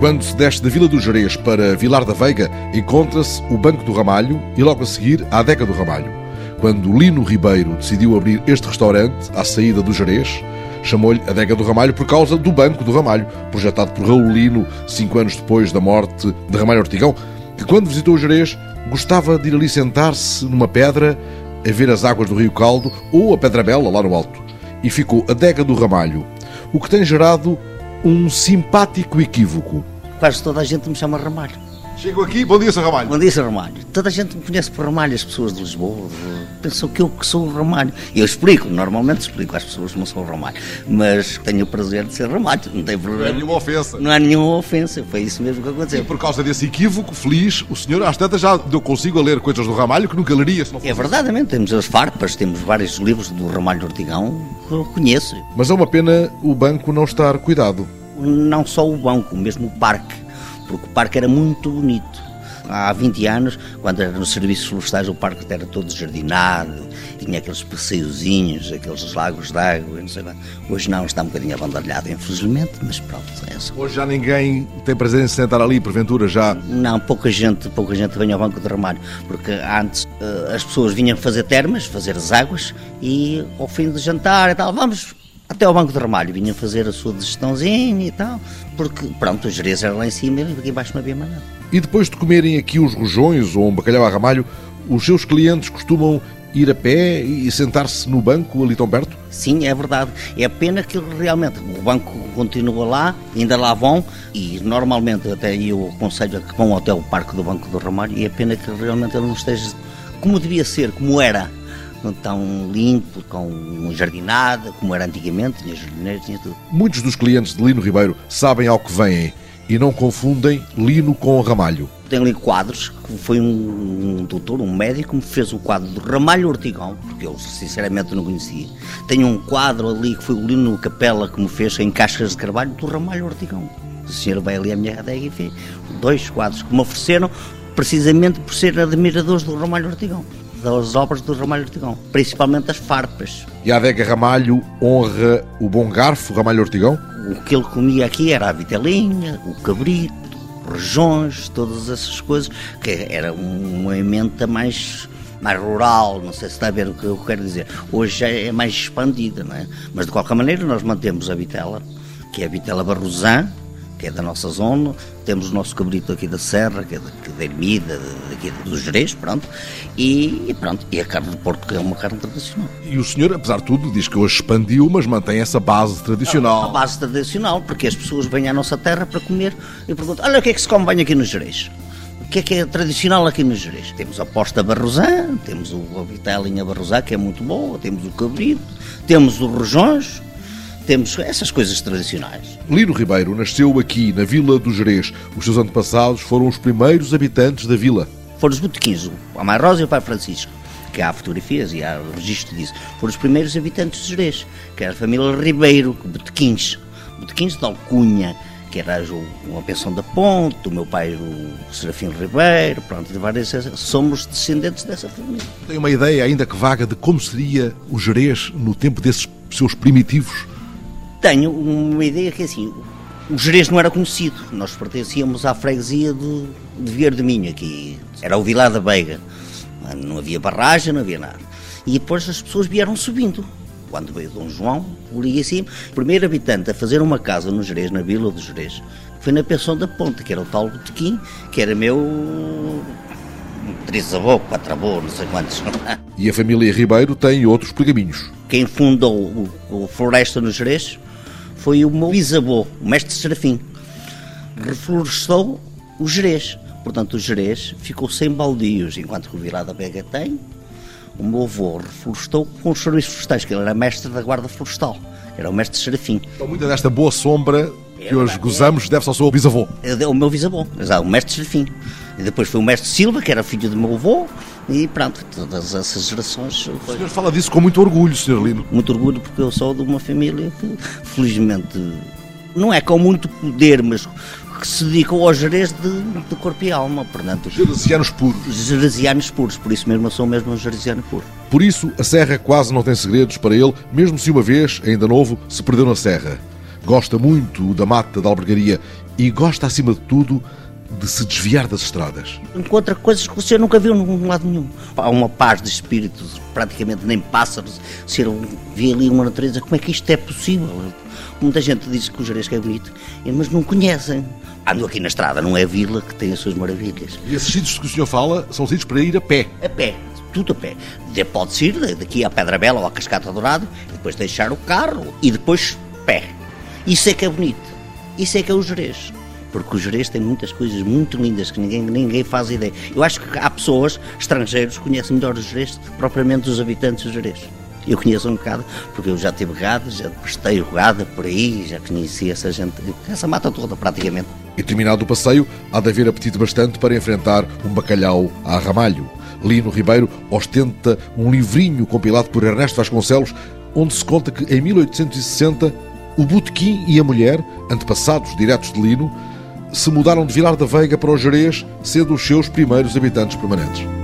Quando se desce da Vila do Jerez para Vilar da Veiga, encontra-se o Banco do Ramalho e logo a seguir a Adega do Ramalho. Quando Lino Ribeiro decidiu abrir este restaurante à saída do Jerez, chamou-lhe Adega do Ramalho por causa do Banco do Ramalho, projetado por Raul Lino cinco anos depois da morte de Ramalho Ortigão, que quando visitou o Jerez gostava de ir ali sentar-se numa pedra a ver as águas do Rio Caldo ou a Pedra Bela lá no alto. E ficou Adega do Ramalho, o que tem gerado um simpático equívoco. Quase toda a gente me chama Ramalho. Chego aqui, bom dia, Sr. Ramalho. Bom dia, Sr. Ramalho. Toda a gente me conhece por Ramalho, as pessoas de Lisboa pensam que eu que sou o Ramalho. Eu explico, normalmente explico às pessoas que não sou o Ramalho, mas tenho o prazer de ser Ramalho, não tem problema. Não é nenhuma ofensa. Não há nenhuma ofensa, foi isso mesmo que E aconteceu. por causa desse equívoco feliz, o senhor às tantas já deu consigo a ler coisas do Ramalho que nunca leria se não fosse. É verdadeiramente, temos as farpas, temos vários livros do Ramalho Ortigão que eu conheço. Mas é uma pena o banco não estar cuidado. Não só o banco, mesmo o parque, porque o parque era muito bonito. Há 20 anos, quando era nos serviços florestais, o parque era todo jardinado, tinha aqueles passeiozinhos, aqueles lagos de água, não sei lá. Hoje não, está um bocadinho abandalhado, infelizmente, mas pronto, é só. Hoje já ninguém tem prazer em se sentar ali, porventura já. Não, pouca gente, pouca gente vem ao Banco de Ramalho, porque antes eh, as pessoas vinham fazer termas, fazer as águas, e ao fim de jantar e tal, vamos até ao Banco de Ramalho, vinham fazer a sua digestãozinha e tal, porque pronto, o Jerez era lá em cima e aqui embaixo não havia mais nada. E depois de comerem aqui uns rojões ou um bacalhau a ramalho, os seus clientes costumam ir a pé e sentar-se no banco ali tão perto? Sim, é verdade. É pena que realmente o banco continua lá, ainda lá vão, e normalmente até eu aconselho a que vão até o Parque do Banco do Ramalho, e é pena que realmente ele não esteja como devia ser, como era. Não tão limpo, com jardinada, como era antigamente, tinha jardineiros, tinha tudo. Muitos dos clientes de Lino Ribeiro sabem ao que vêm e não confundem Lino com Ramalho. Tem ali quadros, que foi um, um doutor, um médico, que me fez o quadro do Ramalho Ortigão, porque eu sinceramente não conhecia. Tenho um quadro ali que foi o Lino Capela que me fez em cascas de carvalho do Ramalho Ortigão. O senhor vai ali à minha adega e fez dois quadros que me ofereceram precisamente por ser admiradores do Ramalho Ortigão, das obras do Ramalho Ortigão, principalmente as farpas. E a adega Ramalho honra o bom garfo Ramalho Ortigão? O que ele comia aqui era a vitelinha, o cabrito, rojões, todas essas coisas, que era uma emenda mais, mais rural, não sei se está a ver o que eu quero dizer. Hoje é mais expandida, não é? Mas de qualquer maneira nós mantemos a vitela, que é a vitela barrosã, que é da nossa zona, temos o nosso cabrito aqui da Serra, que é da, que é da Ermida, daqui do Jerez, pronto, e, e pronto, e a carne de porco que é uma carne tradicional. E o senhor, apesar de tudo, diz que hoje expandiu, mas mantém essa base A tradicional. base tradicional, porque as pessoas vêm à nossa terra para comer e perguntam: olha o que é que se come bem aqui no Jerez? O que é que é tradicional aqui no Jerez? Temos a posta barrosã, temos o- a vitelinha barrosã, que é muito boa, temos o cabrito, temos os rojões, temos essas coisas tradicionais. Lino Ribeiro nasceu aqui, na Vila do Jerez. Os seus antepassados foram os primeiros habitantes da vila. Foram os botequins, a Mãe Rosa e o Pai Francisco, que há fotografias e há registro disso. Foram os primeiros habitantes de Jerez, que era a família Ribeiro, botequins. Botequins de Alcunha, que era o- uma pensão da Ponte, o meu pai o Serafim Ribeiro, pronto, de várias, somos descendentes dessa família. Tem uma ideia, ainda que vaga, de como seria o Jerez no tempo desses seus primitivos? Tenho uma ideia que é assim, o Jerez não era conhecido, nós pertencíamos à freguesia de, de de Minho aqui, era o Vilar da Beiga, não havia barragem, não havia nada. E depois as pessoas vieram subindo. Quando veio Dom João, por aí assim, o primeiro habitante a fazer uma casa no Jerez, na vila do Jerez, foi na pensão da Ponte, que era o tal botequim, que era meu trisavô, quatravô, não sei quantos. E a família Ribeiro tem outros pergaminhos. Quem fundou o, o Floresta no Jerez foi o meu bisavô, o mestre Serafim. Reflorestou o Jerez. Portanto, o Jerez ficou sem baldios, enquanto que o Vilar da Vega tem. O meu avô reflorestou com os serviços florestais, que ele era mestre da guarda florestal. Era o mestre Serafim. Então, muita desta boa sombra que hoje gozamos deve-se ao seu bisavô. É o meu bisavô, exato, o mestre Serafim. E depois foi o mestre Silva, que era filho do meu avô. E pronto, todas essas gerações. O Foi senhor fala disso com muito orgulho, Sr. Lino. muito orgulho porque eu sou de uma família que, felizmente, não é com muito poder, mas que se dedicou ao Jerez de, de corpo e alma, portanto, Jeresianos puros. jerezianos puros, por isso mesmo eu sou mesmo um jereziano puro. Por isso, a serra quase não tem segredos para ele, mesmo se uma vez, ainda novo, se perdeu na serra. gosta muito da mata da albergaria e gosta, acima de tudo, de se desviar das estradas. Encontra coisas que você nunca viu num lado nenhum. Há uma paz de espíritos, praticamente nem pássaros. Se ele vê ali uma natureza, como é que isto é possível? Muita gente diz que o Jerez é bonito, mas não conhecem. Ando aqui na estrada, não é vila que tem as suas maravilhas. E esses sítios que o senhor fala são sítios para ir a pé? A pé, tudo a pé. Pode-se ir daqui à Pedra Bela ou à Cascata Dourado, depois deixar o carro e depois pé. Isso é que é bonito. Isso é que é o Jerez porque o Jerez tem muitas coisas muito lindas que ninguém, ninguém faz ideia. Eu acho que há pessoas, estrangeiros, que conhecem melhor o Jerez que propriamente os habitantes do Jerez. Eu conheço um bocado, porque eu já tive gado, já prestei gado por aí, já conheci essa gente, essa mata toda praticamente. E terminado o passeio, há de haver apetite bastante para enfrentar um bacalhau a ramalho. Lino Ribeiro ostenta um livrinho compilado por Ernesto Vasconcelos, onde se conta que em 1860 o Botequim e a mulher, antepassados diretos de Lino, se mudaram de Vilar da Veiga para o Jerez, sendo os seus primeiros habitantes permanentes.